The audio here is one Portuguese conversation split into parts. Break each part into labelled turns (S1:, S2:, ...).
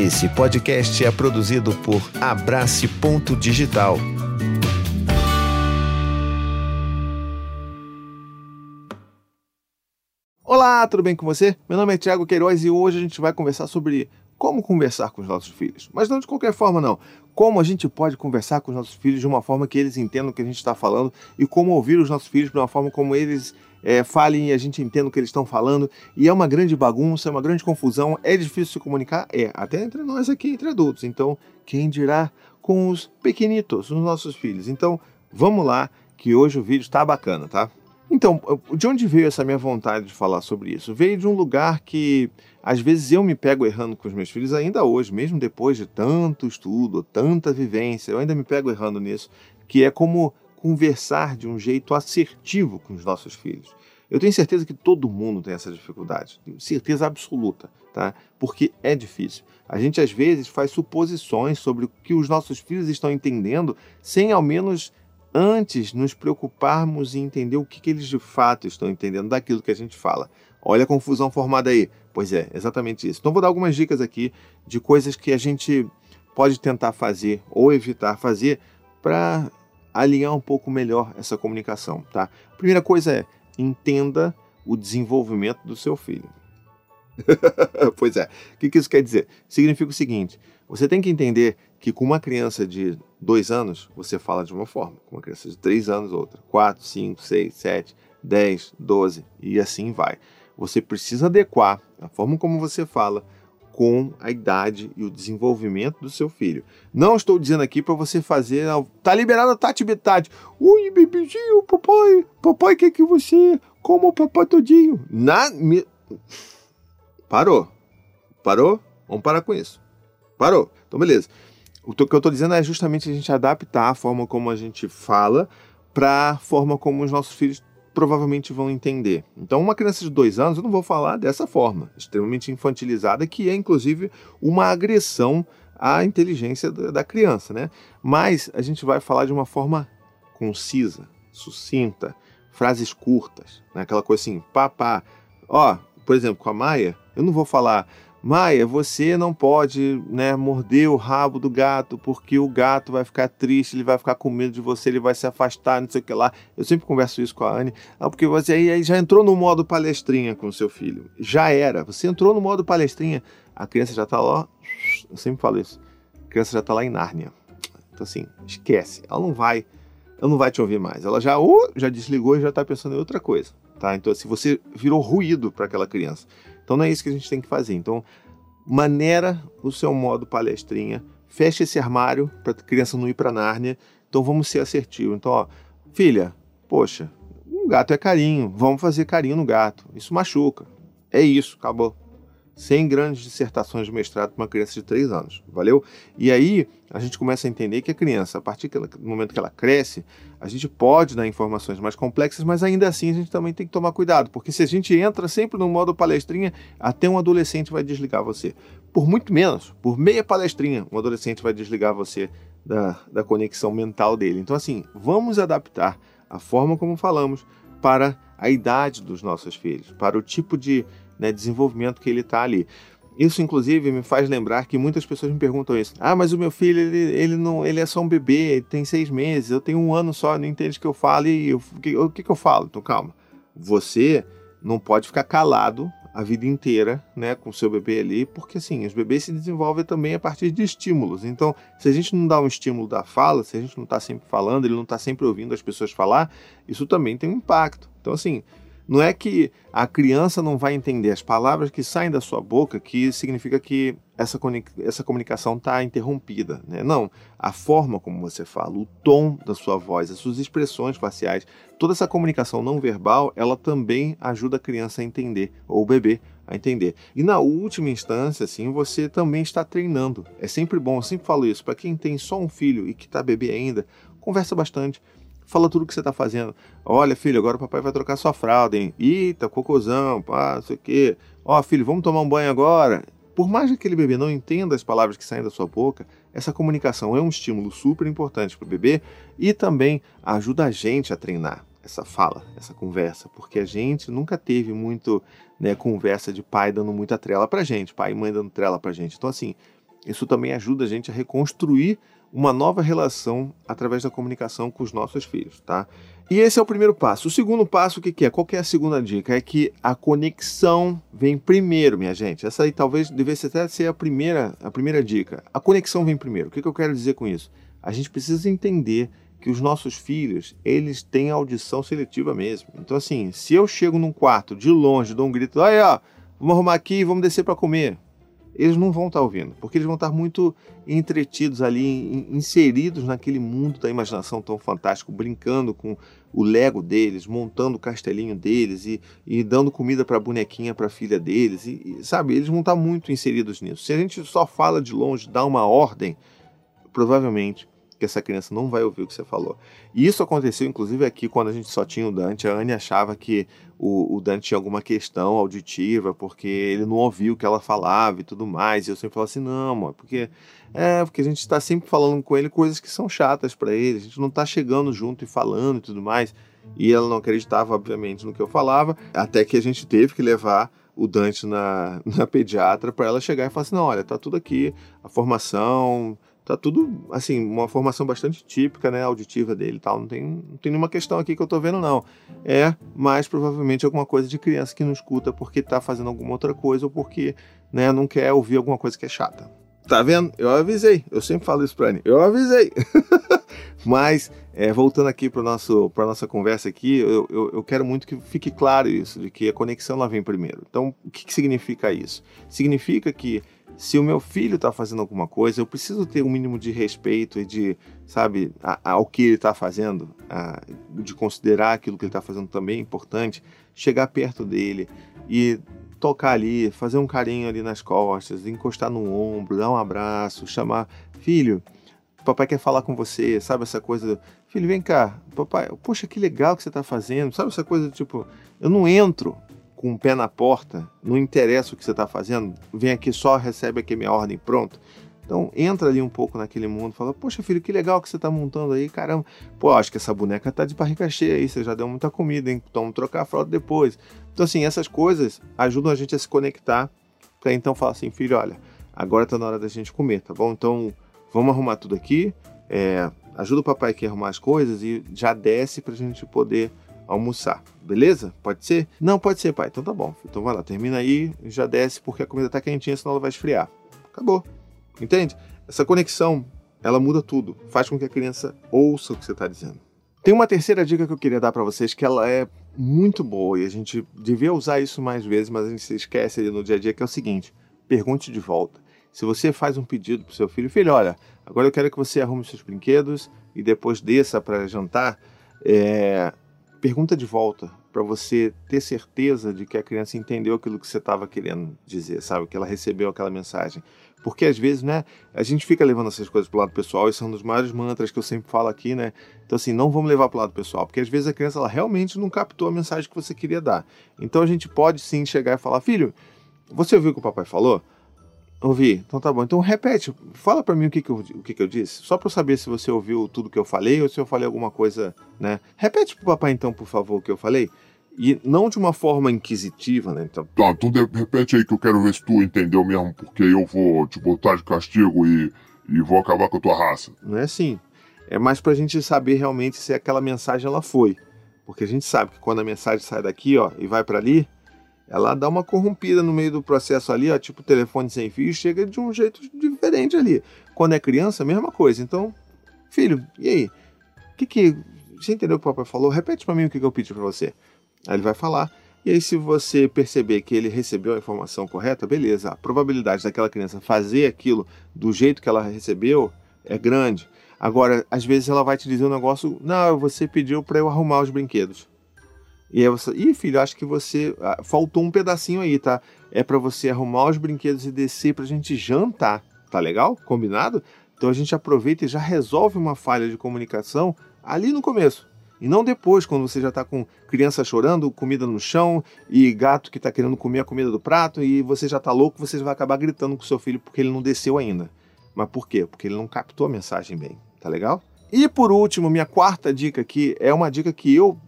S1: Esse podcast é produzido por Abrace Ponto Digital.
S2: Olá, tudo bem com você? Meu nome é Thiago Queiroz e hoje a gente vai conversar sobre como conversar com os nossos filhos. Mas não de qualquer forma, não. Como a gente pode conversar com os nossos filhos de uma forma que eles entendam o que a gente está falando e como ouvir os nossos filhos de uma forma como eles é, falem e a gente entenda o que eles estão falando. E é uma grande bagunça, é uma grande confusão, é difícil se comunicar? É, até entre nós aqui, entre adultos. Então, quem dirá com os pequenitos, os nossos filhos? Então, vamos lá, que hoje o vídeo está bacana, tá? Então, de onde veio essa minha vontade de falar sobre isso? Veio de um lugar que às vezes eu me pego errando com os meus filhos ainda hoje, mesmo depois de tanto estudo, tanta vivência, eu ainda me pego errando nisso, que é como conversar de um jeito assertivo com os nossos filhos. Eu tenho certeza que todo mundo tem essa dificuldade, certeza absoluta, tá? Porque é difícil. A gente às vezes faz suposições sobre o que os nossos filhos estão entendendo, sem ao menos antes nos preocuparmos em entender o que, que, eles de fato estão entendendo daquilo que a gente fala. Olha a confusão formada aí. Pois é, exatamente isso. Então vou dar algumas dicas aqui de coisas que a gente pode tentar fazer ou evitar fazer para alinhar um pouco melhor essa comunicação, tá? Primeira coisa é entenda o desenvolvimento do seu filho. pois é. O que, que isso quer dizer? Significa o seguinte: você tem que entender que com uma criança de dois anos, você fala de uma forma, com uma criança de três anos, outra, quatro, cinco, seis, sete, dez, doze, e assim vai. Você precisa adequar a forma como você fala com a idade e o desenvolvimento do seu filho. Não estou dizendo aqui para você fazer. Tá liberado a Tati Betade. Ui, bebezinho, papai. Papai quer que você coma o papai todinho. Na. Me... Parou. Parou? Vamos parar com isso. Parou. Então, beleza. O que eu estou dizendo é justamente a gente adaptar a forma como a gente fala para a forma como os nossos filhos provavelmente vão entender. Então, uma criança de dois anos, eu não vou falar dessa forma, extremamente infantilizada, que é inclusive uma agressão à inteligência da criança, né? Mas a gente vai falar de uma forma concisa, sucinta, frases curtas, né? aquela coisa assim, papá. Ó, por exemplo, com a Maia, eu não vou falar Maia, você não pode né, morder o rabo do gato, porque o gato vai ficar triste, ele vai ficar com medo de você, ele vai se afastar, não sei o que lá. Eu sempre converso isso com a Anne. Ah, porque você aí já entrou no modo palestrinha com o seu filho. Já era. Você entrou no modo palestrinha, a criança já está lá. Eu sempre falo isso. A criança já está lá em Nárnia. Então, assim, esquece. Ela não vai. Ela não vai te ouvir mais. Ela já, uh, já desligou e já está pensando em outra coisa. Tá? Então, se assim, você virou ruído para aquela criança. Então não é isso que a gente tem que fazer. Então, maneira o seu modo palestrinha, feche esse armário para a criança não ir para Nárnia. Então vamos ser assertivos. Então, ó, filha, poxa, um gato é carinho, vamos fazer carinho no gato. Isso machuca. É isso, acabou sem grandes dissertações de mestrado para uma criança de 3 anos. Valeu? E aí a gente começa a entender que a criança, a partir do momento que ela cresce, a gente pode dar informações mais complexas, mas ainda assim a gente também tem que tomar cuidado, porque se a gente entra sempre no modo palestrinha, até um adolescente vai desligar você. Por muito menos, por meia palestrinha, um adolescente vai desligar você da, da conexão mental dele. Então, assim, vamos adaptar a forma como falamos para a idade dos nossos filhos, para o tipo de né, desenvolvimento que ele está ali. Isso, inclusive, me faz lembrar que muitas pessoas me perguntam isso. Ah, mas o meu filho, ele, ele não, ele é só um bebê, tem seis meses, eu tenho um ano só, não entende o que eu falo e eu, o, que, o que, que eu falo? Então, calma. Você não pode ficar calado a vida inteira, né, com o seu bebê ali, porque assim, os bebês se desenvolvem também a partir de estímulos. Então, se a gente não dá um estímulo da fala, se a gente não está sempre falando, ele não está sempre ouvindo as pessoas falar, isso também tem um impacto. Então, assim, não é que a criança não vai entender as palavras que saem da sua boca que significa que essa, essa comunicação está interrompida. Né? Não. A forma como você fala, o tom da sua voz, as suas expressões faciais, toda essa comunicação não verbal, ela também ajuda a criança a entender, ou o bebê a entender. E na última instância, assim, você também está treinando. É sempre bom, eu sempre falo isso, para quem tem só um filho e que está bebê ainda, conversa bastante fala tudo o que você está fazendo. Olha, filho, agora o papai vai trocar sua fralda, hein? Eita, cocôzão, pá, não sei o quê. Ó, filho, vamos tomar um banho agora. Por mais que aquele bebê não entenda as palavras que saem da sua boca, essa comunicação é um estímulo super importante para o bebê e também ajuda a gente a treinar essa fala, essa conversa, porque a gente nunca teve muito né, conversa de pai dando muita trela para gente, pai e mãe dando trela para gente. Então, assim, isso também ajuda a gente a reconstruir uma nova relação através da comunicação com os nossos filhos, tá? E esse é o primeiro passo. O segundo passo, o que, que é? Qual que é a segunda dica? É que a conexão vem primeiro, minha gente. Essa aí talvez devesse até ser a primeira, a primeira dica. A conexão vem primeiro. O que, que eu quero dizer com isso? A gente precisa entender que os nossos filhos, eles têm audição seletiva mesmo. Então, assim, se eu chego num quarto de longe, dou um grito, aí ó, vamos arrumar aqui e vamos descer para comer eles não vão estar ouvindo, porque eles vão estar muito entretidos ali, inseridos naquele mundo da imaginação tão fantástico, brincando com o Lego deles, montando o castelinho deles e, e dando comida para a bonequinha, para a filha deles, e, e, sabe, eles vão estar muito inseridos nisso. Se a gente só fala de longe, dá uma ordem, provavelmente que essa criança não vai ouvir o que você falou. E isso aconteceu, inclusive, aqui quando a gente só tinha o Dante. A Anne achava que o, o Dante tinha alguma questão auditiva, porque ele não ouvia o que ela falava e tudo mais. E eu sempre falava assim: não, amor, porque, é, porque a gente está sempre falando com ele coisas que são chatas para ele, a gente não está chegando junto e falando e tudo mais. E ela não acreditava, obviamente, no que eu falava, até que a gente teve que levar o Dante na, na pediatra para ela chegar e falar assim: não, olha, tá tudo aqui, a formação tá tudo, assim, uma formação bastante típica, né, auditiva dele e tal. Não tem, não tem nenhuma questão aqui que eu tô vendo, não. É mais provavelmente alguma coisa de criança que não escuta porque tá fazendo alguma outra coisa ou porque, né, não quer ouvir alguma coisa que é chata. Tá vendo? Eu avisei. Eu sempre falo isso pra Annie. Eu avisei. Mas, é, voltando aqui para a nossa conversa aqui, eu, eu, eu, quero muito que fique claro isso, de que a conexão lá vem primeiro. Então, o que, que significa isso? Significa que se o meu filho está fazendo alguma coisa, eu preciso ter um mínimo de respeito e de, sabe, a, ao que ele está fazendo, a, de considerar aquilo que ele está fazendo também é importante, chegar perto dele e tocar ali, fazer um carinho ali nas costas, encostar no ombro, dar um abraço, chamar, filho, papai quer falar com você, sabe essa coisa, filho, vem cá, papai, poxa, que legal que você está fazendo, sabe essa coisa tipo, eu não entro com o pé na porta, não interessa o que você está fazendo, vem aqui só, recebe aqui minha ordem, pronto. Então entra ali um pouco naquele mundo, fala, poxa filho, que legal que você está montando aí, caramba. Pô, acho que essa boneca tá de barriga cheia aí, você já deu muita comida, hein? Então trocar a frota depois. Então assim, essas coisas ajudam a gente a se conectar para então falar assim, filho, olha, agora tá na hora da gente comer, tá bom? Então vamos arrumar tudo aqui, é, ajuda o papai aqui a arrumar as coisas e já desce para a gente poder almoçar, beleza? Pode ser? Não, pode ser, pai. Então tá bom. Então vai lá, termina aí, já desce porque a comida tá quentinha, senão ela vai esfriar. Acabou. Entende? Essa conexão, ela muda tudo. Faz com que a criança ouça o que você está dizendo. Tem uma terceira dica que eu queria dar para vocês que ela é muito boa e a gente devia usar isso mais vezes, mas a gente se esquece ali no dia a dia que é o seguinte: pergunte de volta. Se você faz um pedido pro seu filho, filho, olha, agora eu quero que você arrume seus brinquedos e depois desça para jantar, é, pergunta de volta para você ter certeza de que a criança entendeu aquilo que você estava querendo dizer, sabe? Que ela recebeu aquela mensagem. Porque às vezes, né, a gente fica levando essas coisas para o lado pessoal, e são um dos maiores mantras que eu sempre falo aqui, né? Então, assim, não vamos levar para o lado pessoal, porque às vezes a criança ela realmente não captou a mensagem que você queria dar. Então a gente pode sim chegar e falar: filho, você ouviu o que o papai falou? Ouvi. Então tá bom. Então repete. Fala para mim o que, que, eu, o que, que eu disse. Só para eu saber se você ouviu tudo que eu falei ou se eu falei alguma coisa, né? Repete pro papai então, por favor, o que eu falei. E não de uma forma inquisitiva, né? Então...
S3: Tá, então de, repete aí que eu quero ver se tu entendeu mesmo, porque eu vou te botar de castigo e, e vou acabar com a tua raça.
S2: Não é assim. É mais pra gente saber realmente se aquela mensagem ela foi. Porque a gente sabe que quando a mensagem sai daqui, ó, e vai para ali, ela dá uma corrompida no meio do processo ali, ó, tipo telefone sem fio, chega de um jeito diferente ali. Quando é criança, mesma coisa. Então, filho, e aí? O que que. Você entendeu o que o papai falou? Repete para mim o que, que eu pedi para você. Aí ele vai falar. E aí, se você perceber que ele recebeu a informação correta, beleza. A probabilidade daquela criança fazer aquilo do jeito que ela recebeu é grande. Agora, às vezes ela vai te dizer um negócio, não, você pediu para eu arrumar os brinquedos. E aí você, ih, filho, acho que você ah, faltou um pedacinho aí, tá? É para você arrumar os brinquedos e descer pra gente jantar, tá legal? Combinado? Então a gente aproveita e já resolve uma falha de comunicação ali no começo. E não depois, quando você já está com criança chorando, comida no chão e gato que está querendo comer a comida do prato e você já está louco, você vai acabar gritando com seu filho porque ele não desceu ainda. Mas por quê? Porque ele não captou a mensagem bem, tá legal? E por último, minha quarta dica aqui é uma dica que eu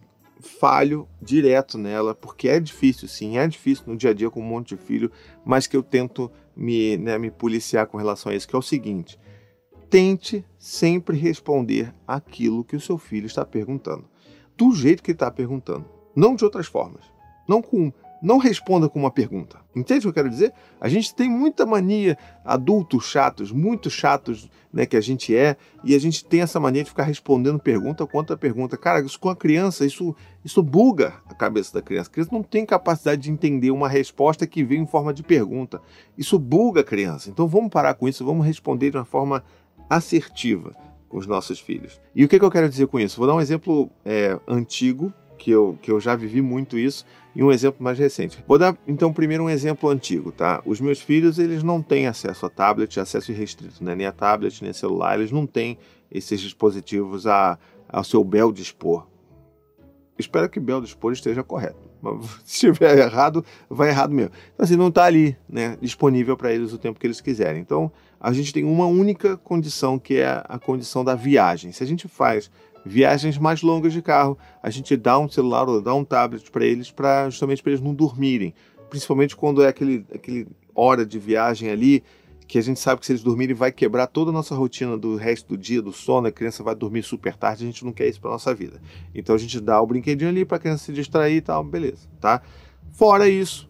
S2: falho direto nela, porque é difícil, sim, é difícil no dia a dia com um monte de filho, mas que eu tento me, né, me policiar com relação a isso, que é o seguinte: tente sempre responder aquilo que o seu filho está perguntando, do jeito que ele está perguntando, não de outras formas, não com não responda com uma pergunta. Entende o que eu quero dizer? A gente tem muita mania, adultos chatos, muito chatos, né, que a gente é, e a gente tem essa mania de ficar respondendo pergunta contra pergunta. Cara, isso com a criança, isso, isso buga a cabeça da criança. A criança não tem capacidade de entender uma resposta que vem em forma de pergunta. Isso buga a criança. Então vamos parar com isso, vamos responder de uma forma assertiva com os nossos filhos. E o que, que eu quero dizer com isso? Vou dar um exemplo é, antigo, que eu, que eu já vivi muito isso, e um exemplo mais recente. Vou dar então primeiro um exemplo antigo, tá? Os meus filhos, eles não têm acesso a tablet, acesso irrestrito, né? Nem a tablet, nem a celular, eles não têm esses dispositivos a, ao seu bel dispor. Espero que bel dispor esteja correto. Mas se estiver errado, vai errado mesmo. Então, assim, não está ali, né, disponível para eles o tempo que eles quiserem. Então, a gente tem uma única condição, que é a condição da viagem. Se a gente faz viagens mais longas de carro, a gente dá um celular ou dá um tablet para eles, para justamente para eles não dormirem. Principalmente quando é aquele, aquele hora de viagem ali, que a gente sabe que se eles dormirem vai quebrar toda a nossa rotina do resto do dia, do sono, a criança vai dormir super tarde, a gente não quer isso para nossa vida. Então a gente dá o brinquedinho ali para a criança se distrair e tal, beleza, tá? Fora isso,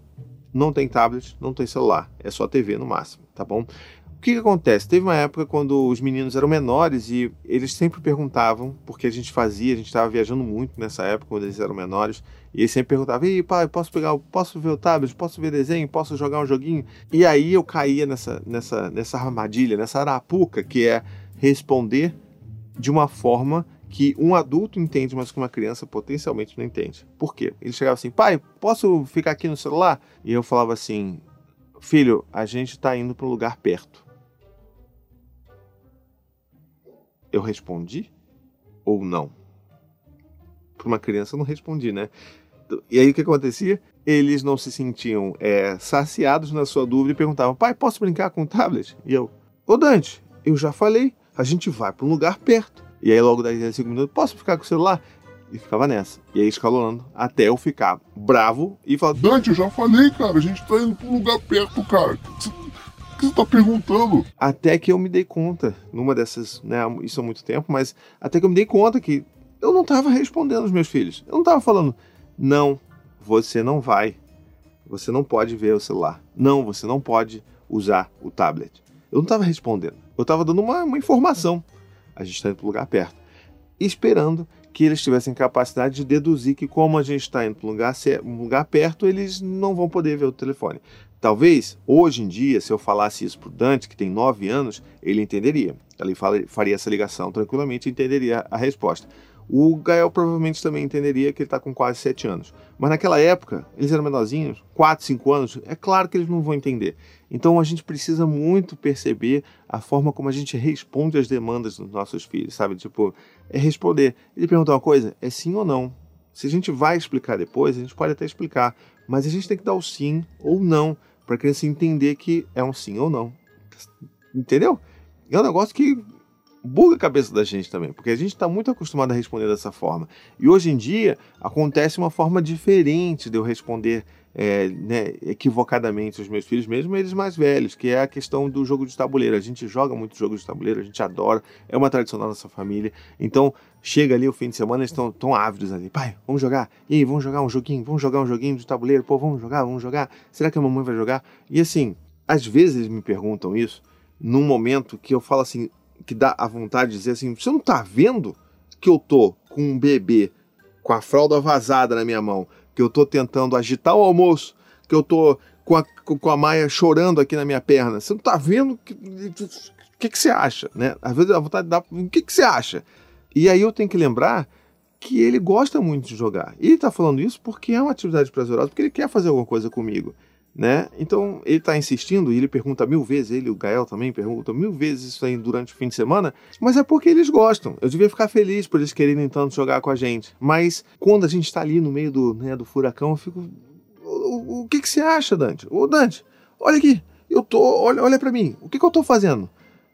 S2: não tem tablet, não tem celular, é só TV no máximo, tá bom? Que, que acontece? Teve uma época quando os meninos eram menores e eles sempre perguntavam, porque a gente fazia, a gente estava viajando muito nessa época, quando eles eram menores, e eles sempre perguntavam: Ei, pai, posso pegar, posso ver o tablet, posso ver desenho, posso jogar um joguinho? E aí eu caía nessa, nessa, nessa armadilha, nessa arapuca, que é responder de uma forma que um adulto entende, mas que uma criança potencialmente não entende. Por quê? Ele chegava assim: pai, posso ficar aqui no celular? E eu falava assim: filho, a gente está indo para um lugar perto eu respondi ou não? Para uma criança eu não respondi, né? E aí o que acontecia? Eles não se sentiam é, saciados na sua dúvida e perguntavam: pai, posso brincar com o tablet? E eu: Ô Dante, eu já falei, a gente vai para um lugar perto. E aí logo daí a cinco minutos, posso ficar com o celular? E ficava nessa. E aí escalonando até eu ficar bravo e falar:
S3: Dante, eu já falei, cara, a gente tá indo para um lugar perto, cara que você tá perguntando?
S2: Até que eu me dei conta, numa dessas, né, isso há muito tempo, mas até que eu me dei conta que eu não estava respondendo aos meus filhos. Eu não estava falando, não, você não vai. Você não pode ver o celular. Não, você não pode usar o tablet. Eu não estava respondendo. Eu estava dando uma, uma, informação. A gente está indo um lugar perto. Esperando que eles tivessem capacidade de deduzir que, como a gente está indo para um lugar, um lugar perto, eles não vão poder ver o telefone. Talvez, hoje em dia, se eu falasse isso para o Dante, que tem 9 anos, ele entenderia. Ele faria essa ligação tranquilamente e entenderia a resposta. O Gael provavelmente também entenderia que ele está com quase 7 anos. Mas naquela época, eles eram menorzinhos, 4, 5 anos, é claro que eles não vão entender. Então a gente precisa muito perceber a forma como a gente responde às demandas dos nossos filhos, sabe? Tipo, é responder. Ele pergunta uma coisa, é sim ou não? Se a gente vai explicar depois, a gente pode até explicar, mas a gente tem que dar o sim ou não para a criança entender que é um sim ou não. Entendeu? É um negócio que buga a cabeça da gente também, porque a gente está muito acostumado a responder dessa forma. E hoje em dia acontece uma forma diferente de eu responder é, né, equivocadamente os meus filhos, mesmo eles mais velhos, que é a questão do jogo de tabuleiro. A gente joga muito jogo de tabuleiro, a gente adora, é uma tradição da nossa família. Então, chega ali o fim de semana, eles estão tão ávidos ali. Pai, vamos jogar? E aí, vamos jogar um joguinho? Vamos jogar um joguinho de tabuleiro? Pô, vamos jogar? Vamos jogar? Será que a mamãe vai jogar? E assim, às vezes eles me perguntam isso num momento que eu falo assim, que dá a vontade de dizer assim: você não tá vendo que eu tô com um bebê com a fralda vazada na minha mão? que eu tô tentando agitar o almoço, que eu tô com a, com a Maia chorando aqui na minha perna. Você não tá vendo? O que, que, que, você acha? Né? Às vezes a vontade de dar. O que, que você acha? E aí eu tenho que lembrar que ele gosta muito de jogar. E ele tá falando isso porque é uma atividade prazerosa, porque ele quer fazer alguma coisa comigo né? Então ele está insistindo e ele pergunta mil vezes, ele, o Gael também pergunta mil vezes isso aí durante o fim de semana, mas é porque eles gostam. Eu devia ficar feliz por eles quererem tanto jogar com a gente. Mas quando a gente está ali no meio do, né, do furacão, eu fico. O, o, o que, que você acha, Dante? Ô, Dante, olha aqui, eu tô. Olha, olha para mim, o que, que eu tô fazendo?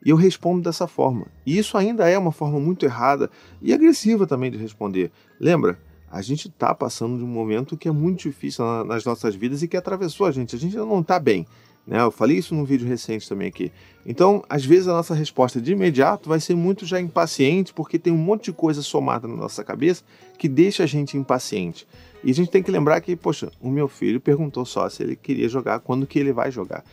S2: E eu respondo dessa forma. E isso ainda é uma forma muito errada e agressiva também de responder. Lembra? A gente está passando de um momento que é muito difícil nas nossas vidas e que atravessou a gente. A gente não está bem. Né? Eu falei isso num vídeo recente também aqui. Então, às vezes a nossa resposta de imediato vai ser muito já impaciente, porque tem um monte de coisa somada na nossa cabeça que deixa a gente impaciente. E a gente tem que lembrar que, poxa, o meu filho perguntou só se ele queria jogar, quando que ele vai jogar.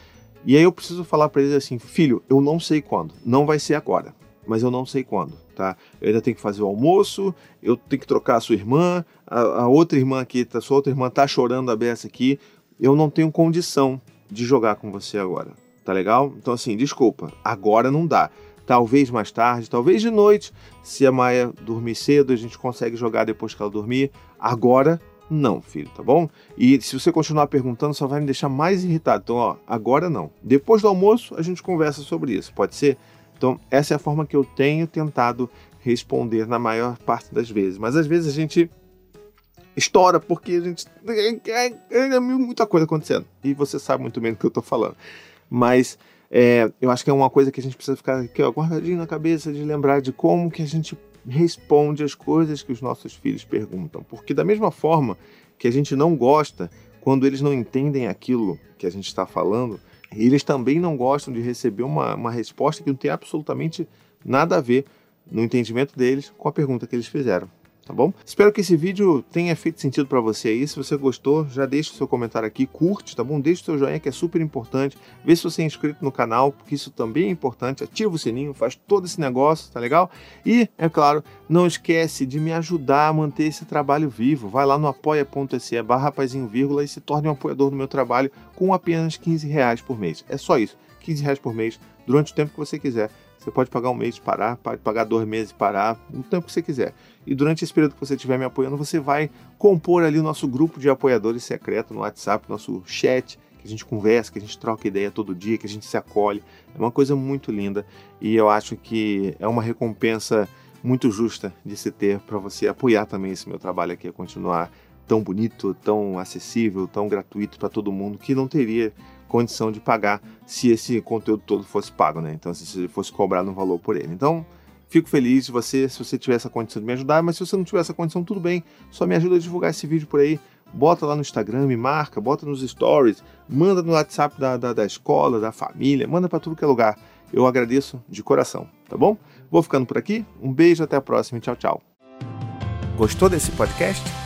S2: E aí eu preciso falar para ele assim, filho, eu não sei quando, não vai ser agora, mas eu não sei quando, tá? Eu ainda tenho que fazer o almoço, eu tenho que trocar a sua irmã, a, a outra irmã aqui, a sua outra irmã tá chorando a beça aqui, eu não tenho condição de jogar com você agora. Tá legal? Então, assim, desculpa, agora não dá. Talvez mais tarde, talvez de noite, se a Maia dormir cedo, a gente consegue jogar depois que ela dormir. Agora, não, filho, tá bom? E se você continuar perguntando, só vai me deixar mais irritado. Então, ó, agora não. Depois do almoço, a gente conversa sobre isso, pode ser? Então, essa é a forma que eu tenho tentado responder na maior parte das vezes. Mas às vezes a gente estoura porque a gente. É, é, é muita coisa acontecendo. E você sabe muito bem do que eu tô falando. Mas é, eu acho que é uma coisa que a gente precisa ficar aqui, ó, guardadinho na cabeça de lembrar de como que a gente responde as coisas que os nossos filhos perguntam. Porque da mesma forma que a gente não gosta quando eles não entendem aquilo que a gente está falando, eles também não gostam de receber uma, uma resposta que não tem absolutamente nada a ver no entendimento deles com a pergunta que eles fizeram tá bom? Espero que esse vídeo tenha feito sentido para você aí. Se você gostou, já deixa o seu comentário aqui, curte, tá bom? Deixa o seu joinha que é super importante. Vê se você é inscrito no canal, porque isso também é importante. Ativa o sininho, faz todo esse negócio, tá legal? E, é claro, não esquece de me ajudar a manter esse trabalho vivo. Vai lá no apoia.se barra vírgula e se torne um apoiador do meu trabalho com apenas 15 reais por mês. É só isso, 15 reais por mês, durante o tempo que você quiser. Você pode pagar um mês e parar, pode pagar dois meses e parar, o tempo que você quiser. E durante esse período que você estiver me apoiando, você vai compor ali o nosso grupo de apoiadores secreto no WhatsApp, nosso chat, que a gente conversa, que a gente troca ideia todo dia, que a gente se acolhe. É uma coisa muito linda e eu acho que é uma recompensa muito justa de se ter para você apoiar também esse meu trabalho aqui a continuar tão bonito, tão acessível, tão gratuito para todo mundo que não teria condição de pagar se esse conteúdo todo fosse pago, né? Então, se fosse cobrado um valor por ele. Então, fico feliz de você, se você tiver essa condição de me ajudar, mas se você não tiver essa condição, tudo bem, só me ajuda a divulgar esse vídeo por aí. Bota lá no Instagram, me marca, bota nos stories, manda no WhatsApp da, da, da escola, da família, manda para tudo que é lugar. Eu agradeço de coração, tá bom? Vou ficando por aqui, um beijo, até a próxima, tchau, tchau.
S1: Gostou desse podcast?